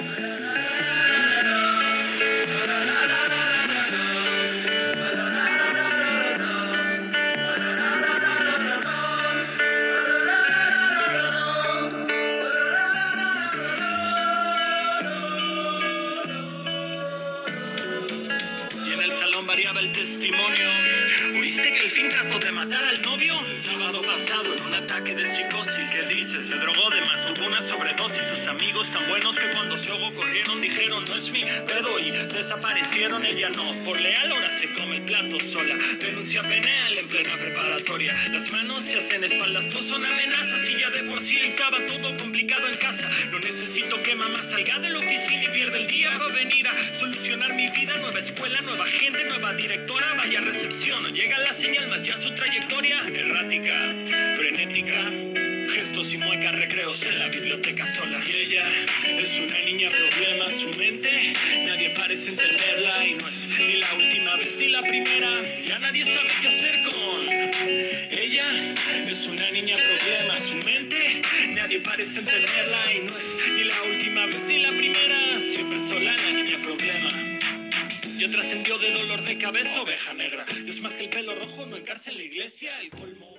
Y mi pedo y desaparecieron. Ella no, por leal ahora se come el plato sola. Denuncia penal en plena preparatoria. Las manos se hacen espaldas, no son amenazas y ya de por sí estaba todo complicado en casa. No necesito que mamá salga de la oficina y pierda el día para venir a solucionar mi vida. Nueva escuela, nueva gente, nueva directora, vaya recepción. Llega la señal, más ya su trayectoria errática, frenética. Gestos y muecas, recreos en la biblioteca sola. Y ella es una niña problema, su mente. Nadie parece entenderla y no es ni la última vez ni la primera. Ya nadie sabe qué hacer con ella. Es una niña problema, su mente. Nadie parece entenderla y no es ni la última vez ni la primera. Siempre sola la niña problema. Yo trascendió de dolor de cabeza, oveja negra. Es más que el pelo rojo, no encarce en la iglesia. El colmo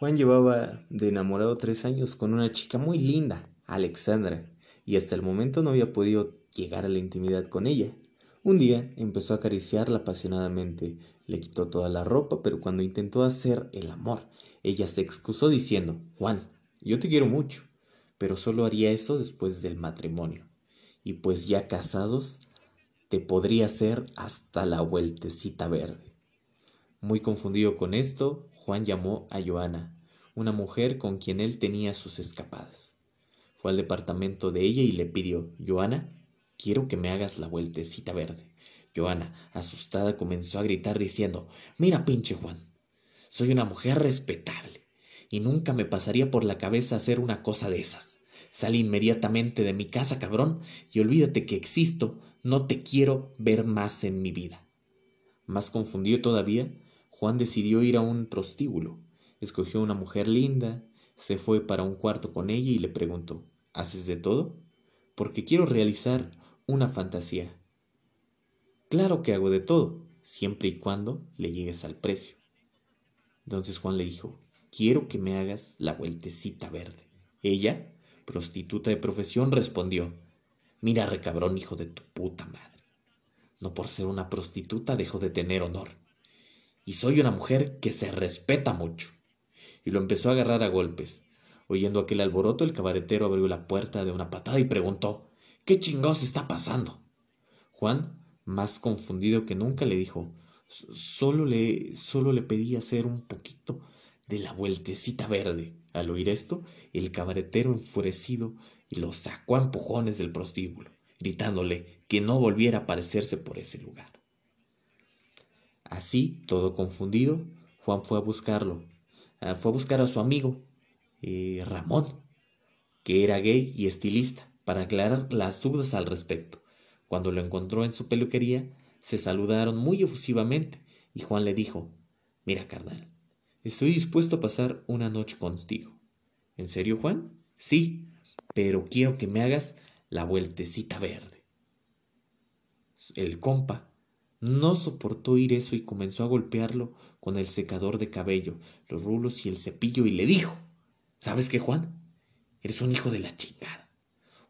Juan llevaba de enamorado tres años con una chica muy linda, Alexandra, y hasta el momento no había podido llegar a la intimidad con ella. Un día empezó a acariciarla apasionadamente, le quitó toda la ropa, pero cuando intentó hacer el amor, ella se excusó diciendo, Juan, yo te quiero mucho, pero solo haría eso después del matrimonio. Y pues ya casados, te podría hacer hasta la vueltecita verde. Muy confundido con esto, Juan llamó a Joana, una mujer con quien él tenía sus escapadas. Fue al departamento de ella y le pidió, Joana, quiero que me hagas la vueltecita verde. Joana, asustada, comenzó a gritar diciendo, Mira, pinche Juan, soy una mujer respetable y nunca me pasaría por la cabeza hacer una cosa de esas. Sal inmediatamente de mi casa, cabrón, y olvídate que existo, no te quiero ver más en mi vida. Más confundido todavía, Juan decidió ir a un prostíbulo. Escogió una mujer linda, se fue para un cuarto con ella y le preguntó, ¿Haces de todo? Porque quiero realizar una fantasía. Claro que hago de todo, siempre y cuando le llegues al precio. Entonces Juan le dijo, quiero que me hagas la vueltecita verde. Ella, prostituta de profesión, respondió, mira recabrón hijo de tu puta madre. No por ser una prostituta dejo de tener honor. Y soy una mujer que se respeta mucho. Y lo empezó a agarrar a golpes. Oyendo aquel alboroto, el cabaretero abrió la puerta de una patada y preguntó, ¿qué chingados está pasando? Juan, más confundido que nunca, le dijo, solo le, solo le pedí hacer un poquito de la vueltecita verde. Al oír esto, el cabaretero enfurecido lo sacó a empujones del prostíbulo, gritándole que no volviera a aparecerse por ese lugar. Así, todo confundido, Juan fue a buscarlo. Ah, fue a buscar a su amigo, eh, Ramón, que era gay y estilista, para aclarar las dudas al respecto. Cuando lo encontró en su peluquería, se saludaron muy efusivamente y Juan le dijo, Mira, carnal, estoy dispuesto a pasar una noche contigo. ¿En serio, Juan? Sí, pero quiero que me hagas la vueltecita verde. El compa no soportó oír eso y comenzó a golpearlo con el secador de cabello, los rulos y el cepillo y le dijo, ¿sabes qué, Juan? Eres un hijo de la chingada,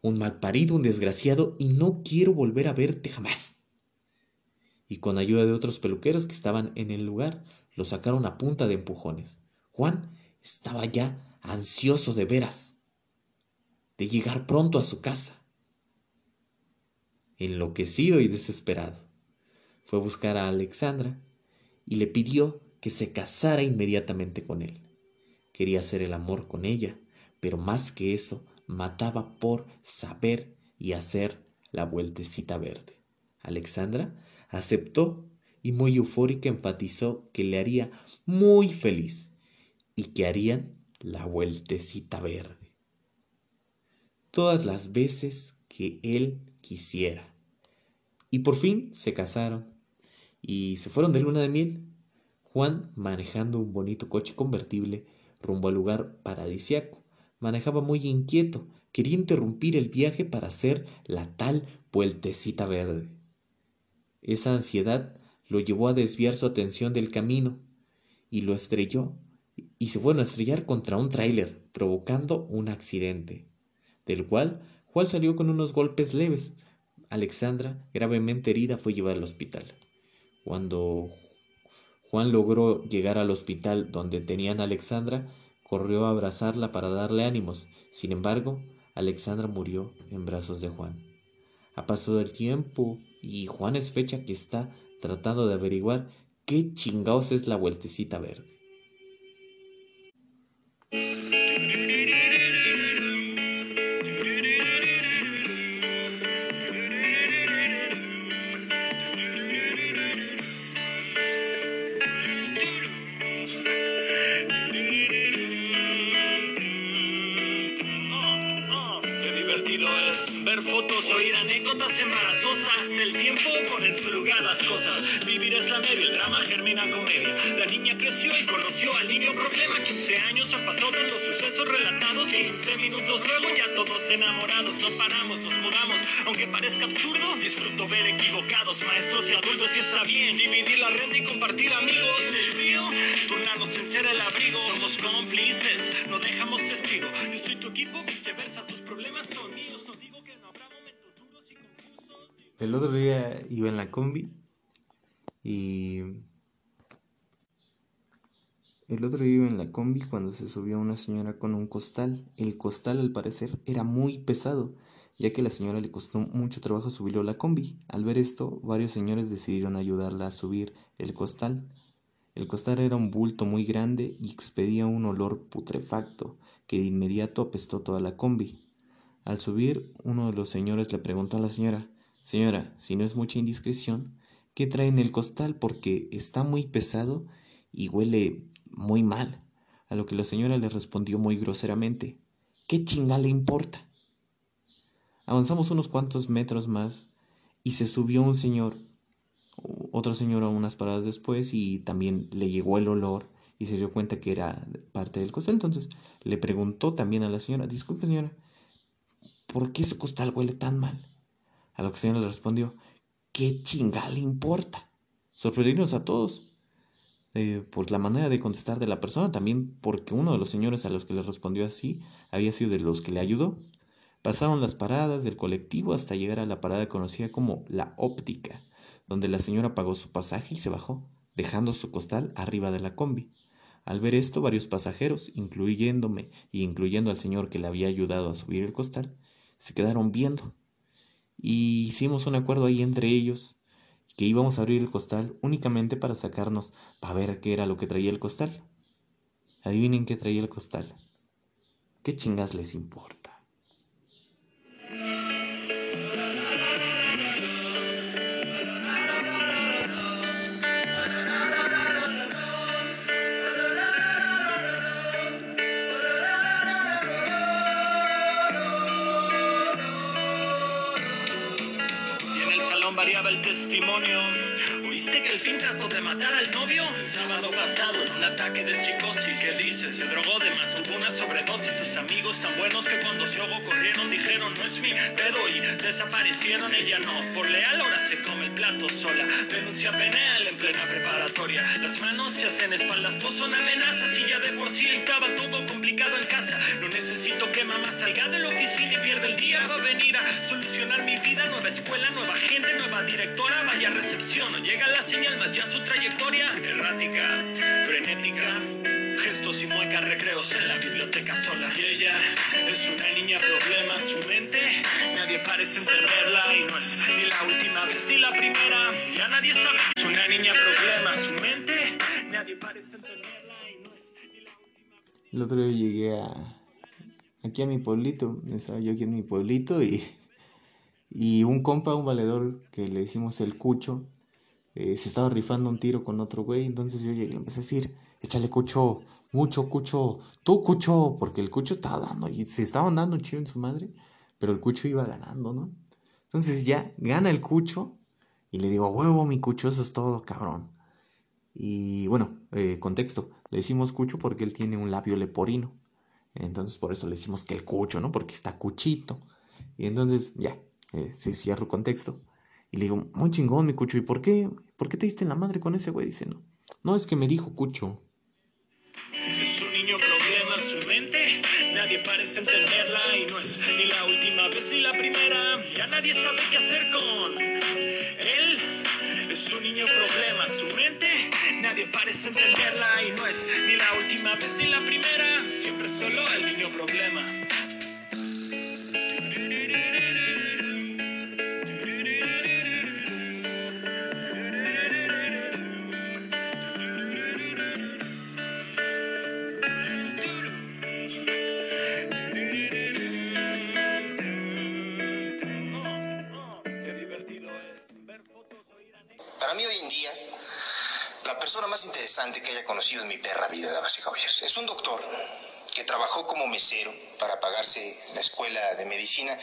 un malparido, un desgraciado y no quiero volver a verte jamás. Y con ayuda de otros peluqueros que estaban en el lugar, lo sacaron a punta de empujones. Juan estaba ya ansioso de veras, de llegar pronto a su casa. Enloquecido y desesperado, fue a buscar a Alexandra y le pidió que se casara inmediatamente con él. Quería hacer el amor con ella, pero más que eso, mataba por saber y hacer la vueltecita verde. Alexandra aceptó y muy eufórica enfatizó que le haría muy feliz y que harían la vueltecita verde. Todas las veces que él quisiera. Y por fin se casaron y se fueron de luna de miel. Juan, manejando un bonito coche convertible rumbo al lugar paradisiaco, manejaba muy inquieto, quería interrumpir el viaje para hacer la tal vueltecita verde. Esa ansiedad lo llevó a desviar su atención del camino y lo estrelló y se fueron a estrellar contra un tráiler, provocando un accidente, del cual Juan salió con unos golpes leves. Alexandra, gravemente herida, fue llevada al hospital. Cuando Juan logró llegar al hospital donde tenían a Alexandra, corrió a abrazarla para darle ánimos. Sin embargo, Alexandra murió en brazos de Juan. Ha pasado el tiempo y Juan es fecha que está tratando de averiguar qué chingados es la vueltecita verde. Creció y conoció al niño problema. 15 años han pasado de los sucesos relatados. 15 minutos luego ya todos enamorados. No paramos, nos mudamos. Aunque parezca absurdo, disfruto ver equivocados. Maestros y adultos y está bien. Dividir la renta y compartir amigos. El río, turnarnos en ser el abrigo. Somos cómplices, no dejamos testigo. Yo soy tu equipo, viceversa. Tus problemas son míos. No digo que no habrá momentos duros y confusos. El otro día iba en la combi y... El otro iba en la combi cuando se subió una señora con un costal. El costal al parecer era muy pesado, ya que a la señora le costó mucho trabajo subirlo a la combi. Al ver esto, varios señores decidieron ayudarla a subir el costal. El costal era un bulto muy grande y expedía un olor putrefacto que de inmediato apestó toda la combi. Al subir, uno de los señores le preguntó a la señora Señora, si no es mucha indiscreción, ¿qué trae en el costal? Porque está muy pesado y huele muy mal. A lo que la señora le respondió muy groseramente, ¿qué chinga le importa? Avanzamos unos cuantos metros más y se subió un señor, otro señor unas paradas después y también le llegó el olor y se dio cuenta que era parte del costal. Entonces le preguntó también a la señora, disculpe señora, ¿por qué su costal huele tan mal? A lo que la señora le respondió, ¿qué chinga le importa? Sorprendimos a todos eh, por la manera de contestar de la persona, también porque uno de los señores a los que le respondió así había sido de los que le ayudó. Pasaron las paradas del colectivo hasta llegar a la parada conocida como la óptica, donde la señora pagó su pasaje y se bajó, dejando su costal arriba de la combi. Al ver esto, varios pasajeros, incluyéndome y incluyendo al señor que le había ayudado a subir el costal, se quedaron viendo. Y hicimos un acuerdo ahí entre ellos que íbamos a abrir el costal únicamente para sacarnos para ver qué era lo que traía el costal. Adivinen qué traía el costal. ¿Qué chingas les importa? El testimonio. ¿Oíste que el fin trató de matar al novio? El sábado pasado en un ataque de psicosis. ¿Qué dice? Se drogó de más, tuvo una sobredosis. Sus amigos tan buenos que cuando se ahogó corrieron dijeron no es mi pedo y desaparecieron. Ella no, por leal ahora se come el plato sola. Denuncia penal en plena preparatoria. Las manos se hacen espaldas, no son amenazas y ya de por sí estaba todo complicado en casa. No necesito que mamá salga de la oficina y pierda el día. Va a venir a solucionar mi vida. Nueva escuela, nueva gente, nueva directora. Vaya recepción, no llega la señal, más ya su trayectoria. Errática, frenética. Gestos y muecas, recreos en la biblioteca sola. Y ella es una niña problema, su mente. Nadie parece entenderla y no es ni la última vez ni la primera. Ya nadie sabe. Es una niña problema, su mente. Nadie parece entenderla y no es ni la última vez. El otro día llegué a aquí a mi pueblito, estaba yo aquí en mi pueblito y, y un compa, un valedor que le decimos el cucho, eh, se estaba rifando un tiro con otro güey, entonces yo llegué le empecé a decir, échale cucho, mucho cucho, tú cucho, porque el cucho estaba dando y se estaban dando un chido en su madre, pero el cucho iba ganando, ¿no? Entonces ya gana el cucho y le digo, huevo, mi cucho, eso es todo, cabrón. Y bueno, eh, contexto, le decimos cucho porque él tiene un labio leporino. Entonces por eso le decimos que el cucho, ¿no? Porque está cuchito. Y entonces ya, eh, se cierra el contexto. Y le digo, muy chingón mi cucho, ¿y por qué? ¿Por qué te diste en la madre con ese güey? Dice, no, no es que me dijo cucho. Es un niño problema su mente, nadie parece entenderla y no es ni la última vez ni la primera, ya nadie sabe qué hacer con él. Es un niño problema su mente, nadie parece entenderla y no es ni la última vez ni la primera, siempre solo el niño problema. Interesante que haya conocido en mi perra vida, damas y caballeros, es un doctor que trabajó como mesero para pagarse la escuela de medicina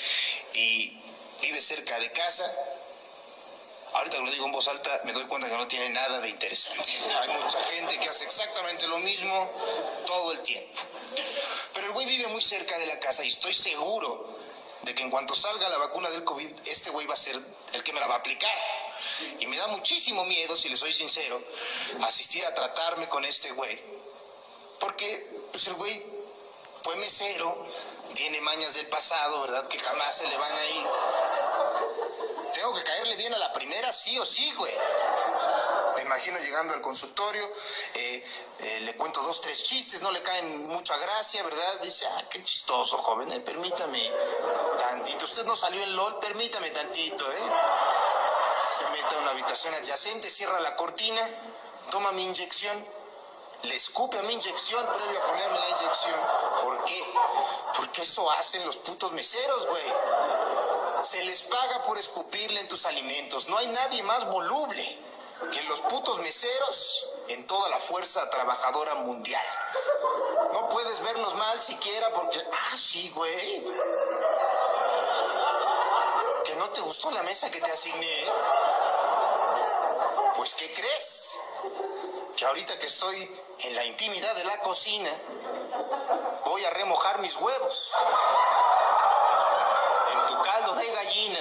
y vive cerca de casa. Ahorita que lo digo en voz alta, me doy cuenta que no tiene nada de interesante. Hay mucha gente que hace exactamente lo mismo todo el tiempo. Pero el güey vive muy cerca de la casa y estoy seguro de que en cuanto salga la vacuna del COVID, este güey va a ser el que me la va a aplicar. Y me da muchísimo miedo, si le soy sincero, asistir a tratarme con este güey. Porque pues el güey fue mesero, tiene mañas del pasado, ¿verdad? Que jamás se le van a ir. Tengo que caerle bien a la primera, sí o sí, güey. Me imagino llegando al consultorio, eh, eh, le cuento dos, tres chistes, no le caen mucha gracia, ¿verdad? Dice, ah, qué chistoso, joven, eh, permítame tantito. Usted no salió en LOL, permítame tantito, ¿eh? Se mete a una habitación adyacente, cierra la cortina, toma mi inyección, le escupe a mi inyección previo a ponerme la inyección. ¿Por qué? Porque eso hacen los putos meseros, güey. Se les paga por escupirle en tus alimentos. No hay nadie más voluble que los putos meseros en toda la fuerza trabajadora mundial. No puedes verlos mal siquiera porque, ah, sí, güey. No te gustó la mesa que te asigné. Pues, ¿qué crees? Que ahorita que estoy en la intimidad de la cocina, voy a remojar mis huevos en tu caldo de gallina.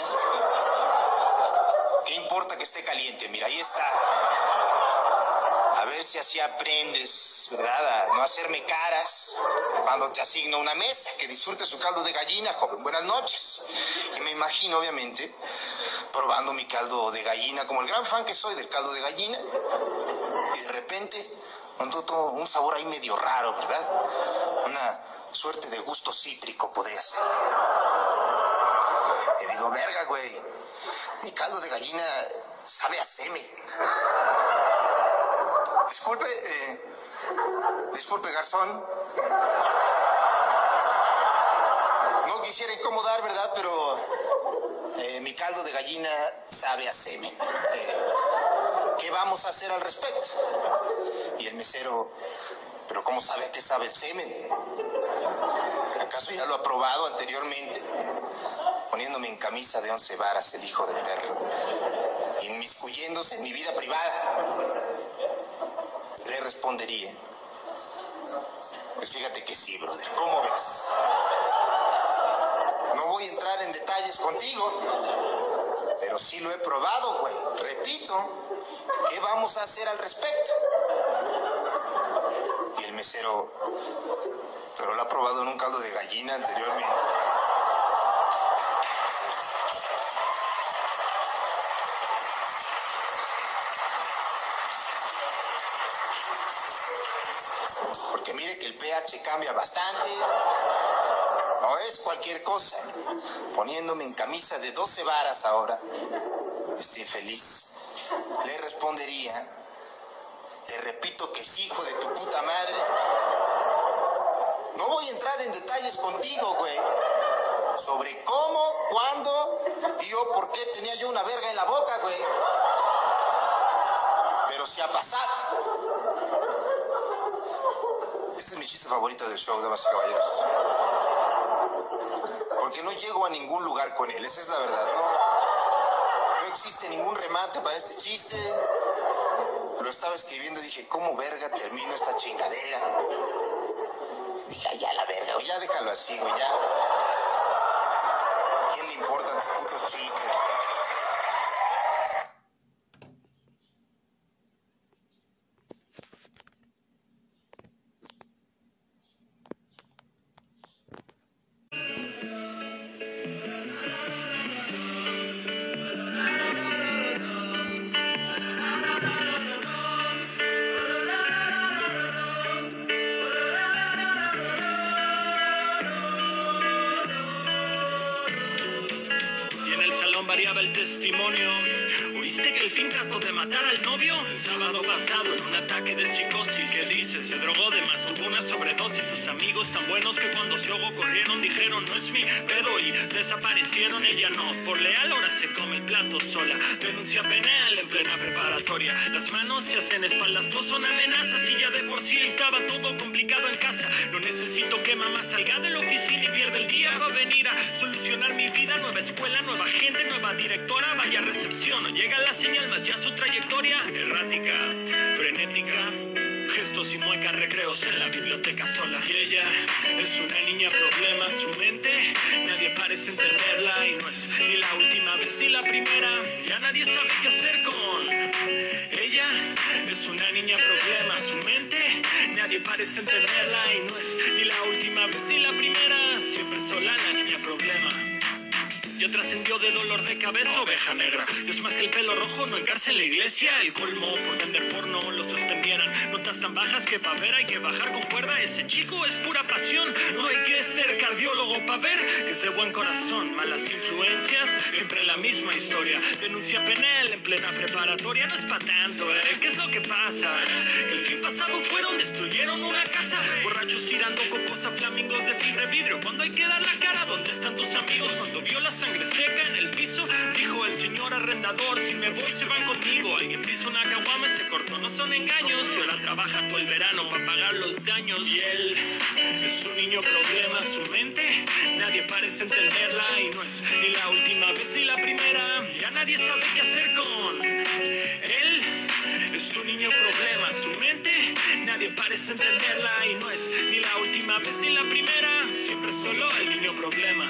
¿Qué importa que esté caliente? Mira, ahí está. Ver si así aprendes, ¿verdad? A no hacerme caras cuando te asigno una mesa. Que disfrutes su caldo de gallina, joven. Buenas noches. Y me imagino, obviamente, probando mi caldo de gallina, como el gran fan que soy del caldo de gallina. Y de repente, noto un sabor ahí medio raro, ¿verdad? Una suerte de gusto cítrico podría ser. Y digo, verga, güey. Mi caldo de gallina sabe a semen. Disculpe, eh, disculpe, garzón. No quisiera incomodar, ¿verdad? Pero eh, mi caldo de gallina sabe a semen. Eh, ¿Qué vamos a hacer al respecto? Y el mesero, ¿pero cómo sabe a qué sabe el semen? ¿Acaso ya lo ha probado anteriormente? Poniéndome en camisa de once varas el hijo de perro, inmiscuyéndose en mi vida privada, respondería. Pues fíjate que sí, brother, ¿cómo ves? No voy a entrar en detalles contigo, pero sí lo he probado, güey. Repito, ¿qué vamos a hacer al respecto? Y el mesero, pero lo ha probado en un caldo de gallina anteriormente. Estoy feliz. Le respondería. Te repito que es hijo de tu puta madre. No voy a entrar en detalles contigo, güey. Sobre cómo, cuándo y o por qué tenía yo una verga en la boca, güey. Pero si ha pasado. Este es mi chiste favorito del show, damas y caballeros. Porque no llego a ningún lugar con él, esa es la verdad, ¿no? Para este chiste. Lo estaba escribiendo y dije, ¿cómo verga termino esta chingadera? Ya, ya, la verga, güey, ya déjalo así, güey, ya. Testimonio. ¿Oíste que el fin trató de matar al novio? El sábado pasado en un ataque de psicosis. ¿Qué dice? Se drogó de más, tuvo una sobredosis. Sus amigos tan buenos que cuando se ahogó corrieron, dijeron no es mi pedo y desaparecieron. Ella no, por leal ahora se come el plato sola. Denuncia penal en plena preparatoria. Las manos se hacen espaldas, no son amenazas y ya de por sí estaba todo complicado en casa. No necesito que mamá salga de la oficina y pierda el día. Va a venir a solucionar mi vida. Nueva escuela, nueva gente, nueva directora. Vaya recepción, llega la señal más ya su trayectoria. Errática, frenética. Gestos y muecas, recreos en la biblioteca sola. Y ella es una niña problema, su mente nadie parece entenderla y no es ni la última vez ni la primera. Ya nadie sabe qué hacer con ella. Es una niña problema, su mente nadie parece entenderla y no es ni la última vez ni la primera. Siempre sola la niña problema. Ya trascendió de dolor de cabeza, oveja negra. Es más que el pelo rojo, no encarce en la iglesia. El colmo por vender porno lo suspendieran. Notas tan bajas que pa' ver hay que bajar con cuerda. Ese chico es pura pasión. No hay que ser cardiólogo pa' ver que es de buen corazón. Malas influencias, siempre la misma historia. Denuncia penal en plena preparatoria. No es pa' tanto, ¿eh? ¿Qué es lo que pasa? El fin pasado fueron, destruyeron una casa. Borrachos tirando cocos a flamingos de fibra vidrio. Cuando hay que dar la cara, ¿dónde están tus amigos? Cuando vio la dijo el señor arrendador: Si me voy, se van conmigo. Alguien piso una caguama, se cortó, no son engaños. Y ahora trabaja todo el verano para pagar los daños. Y él es un niño problema, su mente nadie parece entenderla. Y no es ni la última vez ni la primera. Ya nadie sabe qué hacer con él. Es un niño problema, su mente nadie parece entenderla y no es ni la última vez ni la primera, siempre solo el niño problema.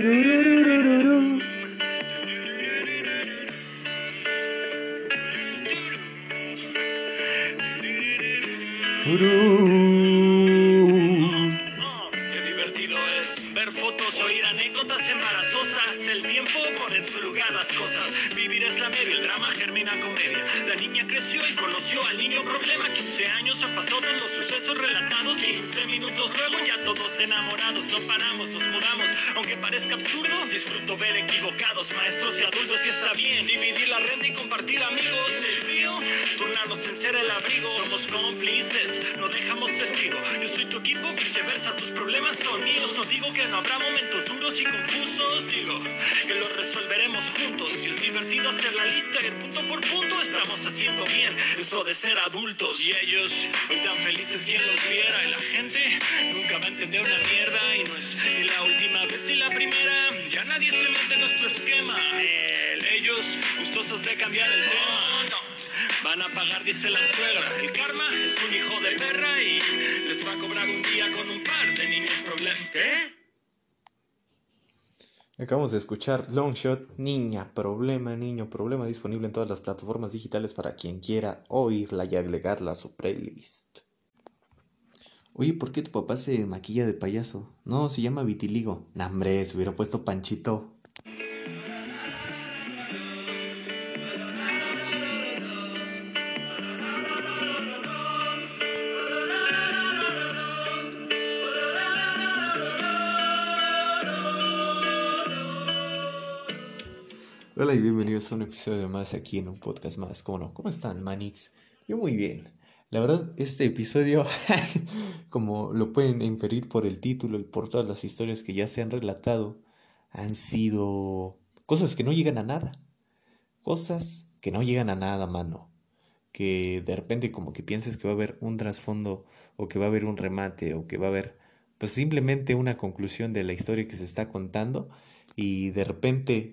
15 minutos luego ya todos enamorados. No paramos, nos mudamos, aunque parezca absurdo. Disfruto ver equivocados, maestros y adultos. Y está bien dividir la renta y compartir amigos. El río, turnarnos en ser el abrigo. Somos cómplices, no dejamos testigo. Yo soy tu equipo, viceversa. Tus problemas son míos. No digo que no habrá momentos duros y confusos. Digo que los resolveremos juntos. Y es divertido hacer la lista y punto por punto estamos haciendo bien. Eso de ser adultos. Y ellos, hoy tan felices quien los viera. Y gente nunca va a entender una mierda. Y no es ni la última vez ni la primera. Ya nadie se mete en nuestro esquema. El- ellos, gustosos de cambiar el tema. Van a pagar, dice la suegra. El karma es un hijo de perra y les va a cobrar un día con un par de niños problemas. ¿Qué? Acabamos de escuchar Longshot, Niña Problema, Niño Problema, disponible en todas las plataformas digitales para quien quiera oírla y agregarla a su playlist. Oye, ¿por qué tu papá se maquilla de payaso? No, se llama vitiligo. Nah, hombre, se hubiera puesto Panchito. Hola y bienvenidos a un episodio más aquí en un podcast más. ¿Cómo no? ¿Cómo están, Manix? Yo muy bien. La verdad, este episodio, como lo pueden inferir por el título y por todas las historias que ya se han relatado, han sido cosas que no llegan a nada. Cosas que no llegan a nada, mano. Que de repente como que pienses que va a haber un trasfondo o que va a haber un remate o que va a haber pues simplemente una conclusión de la historia que se está contando y de repente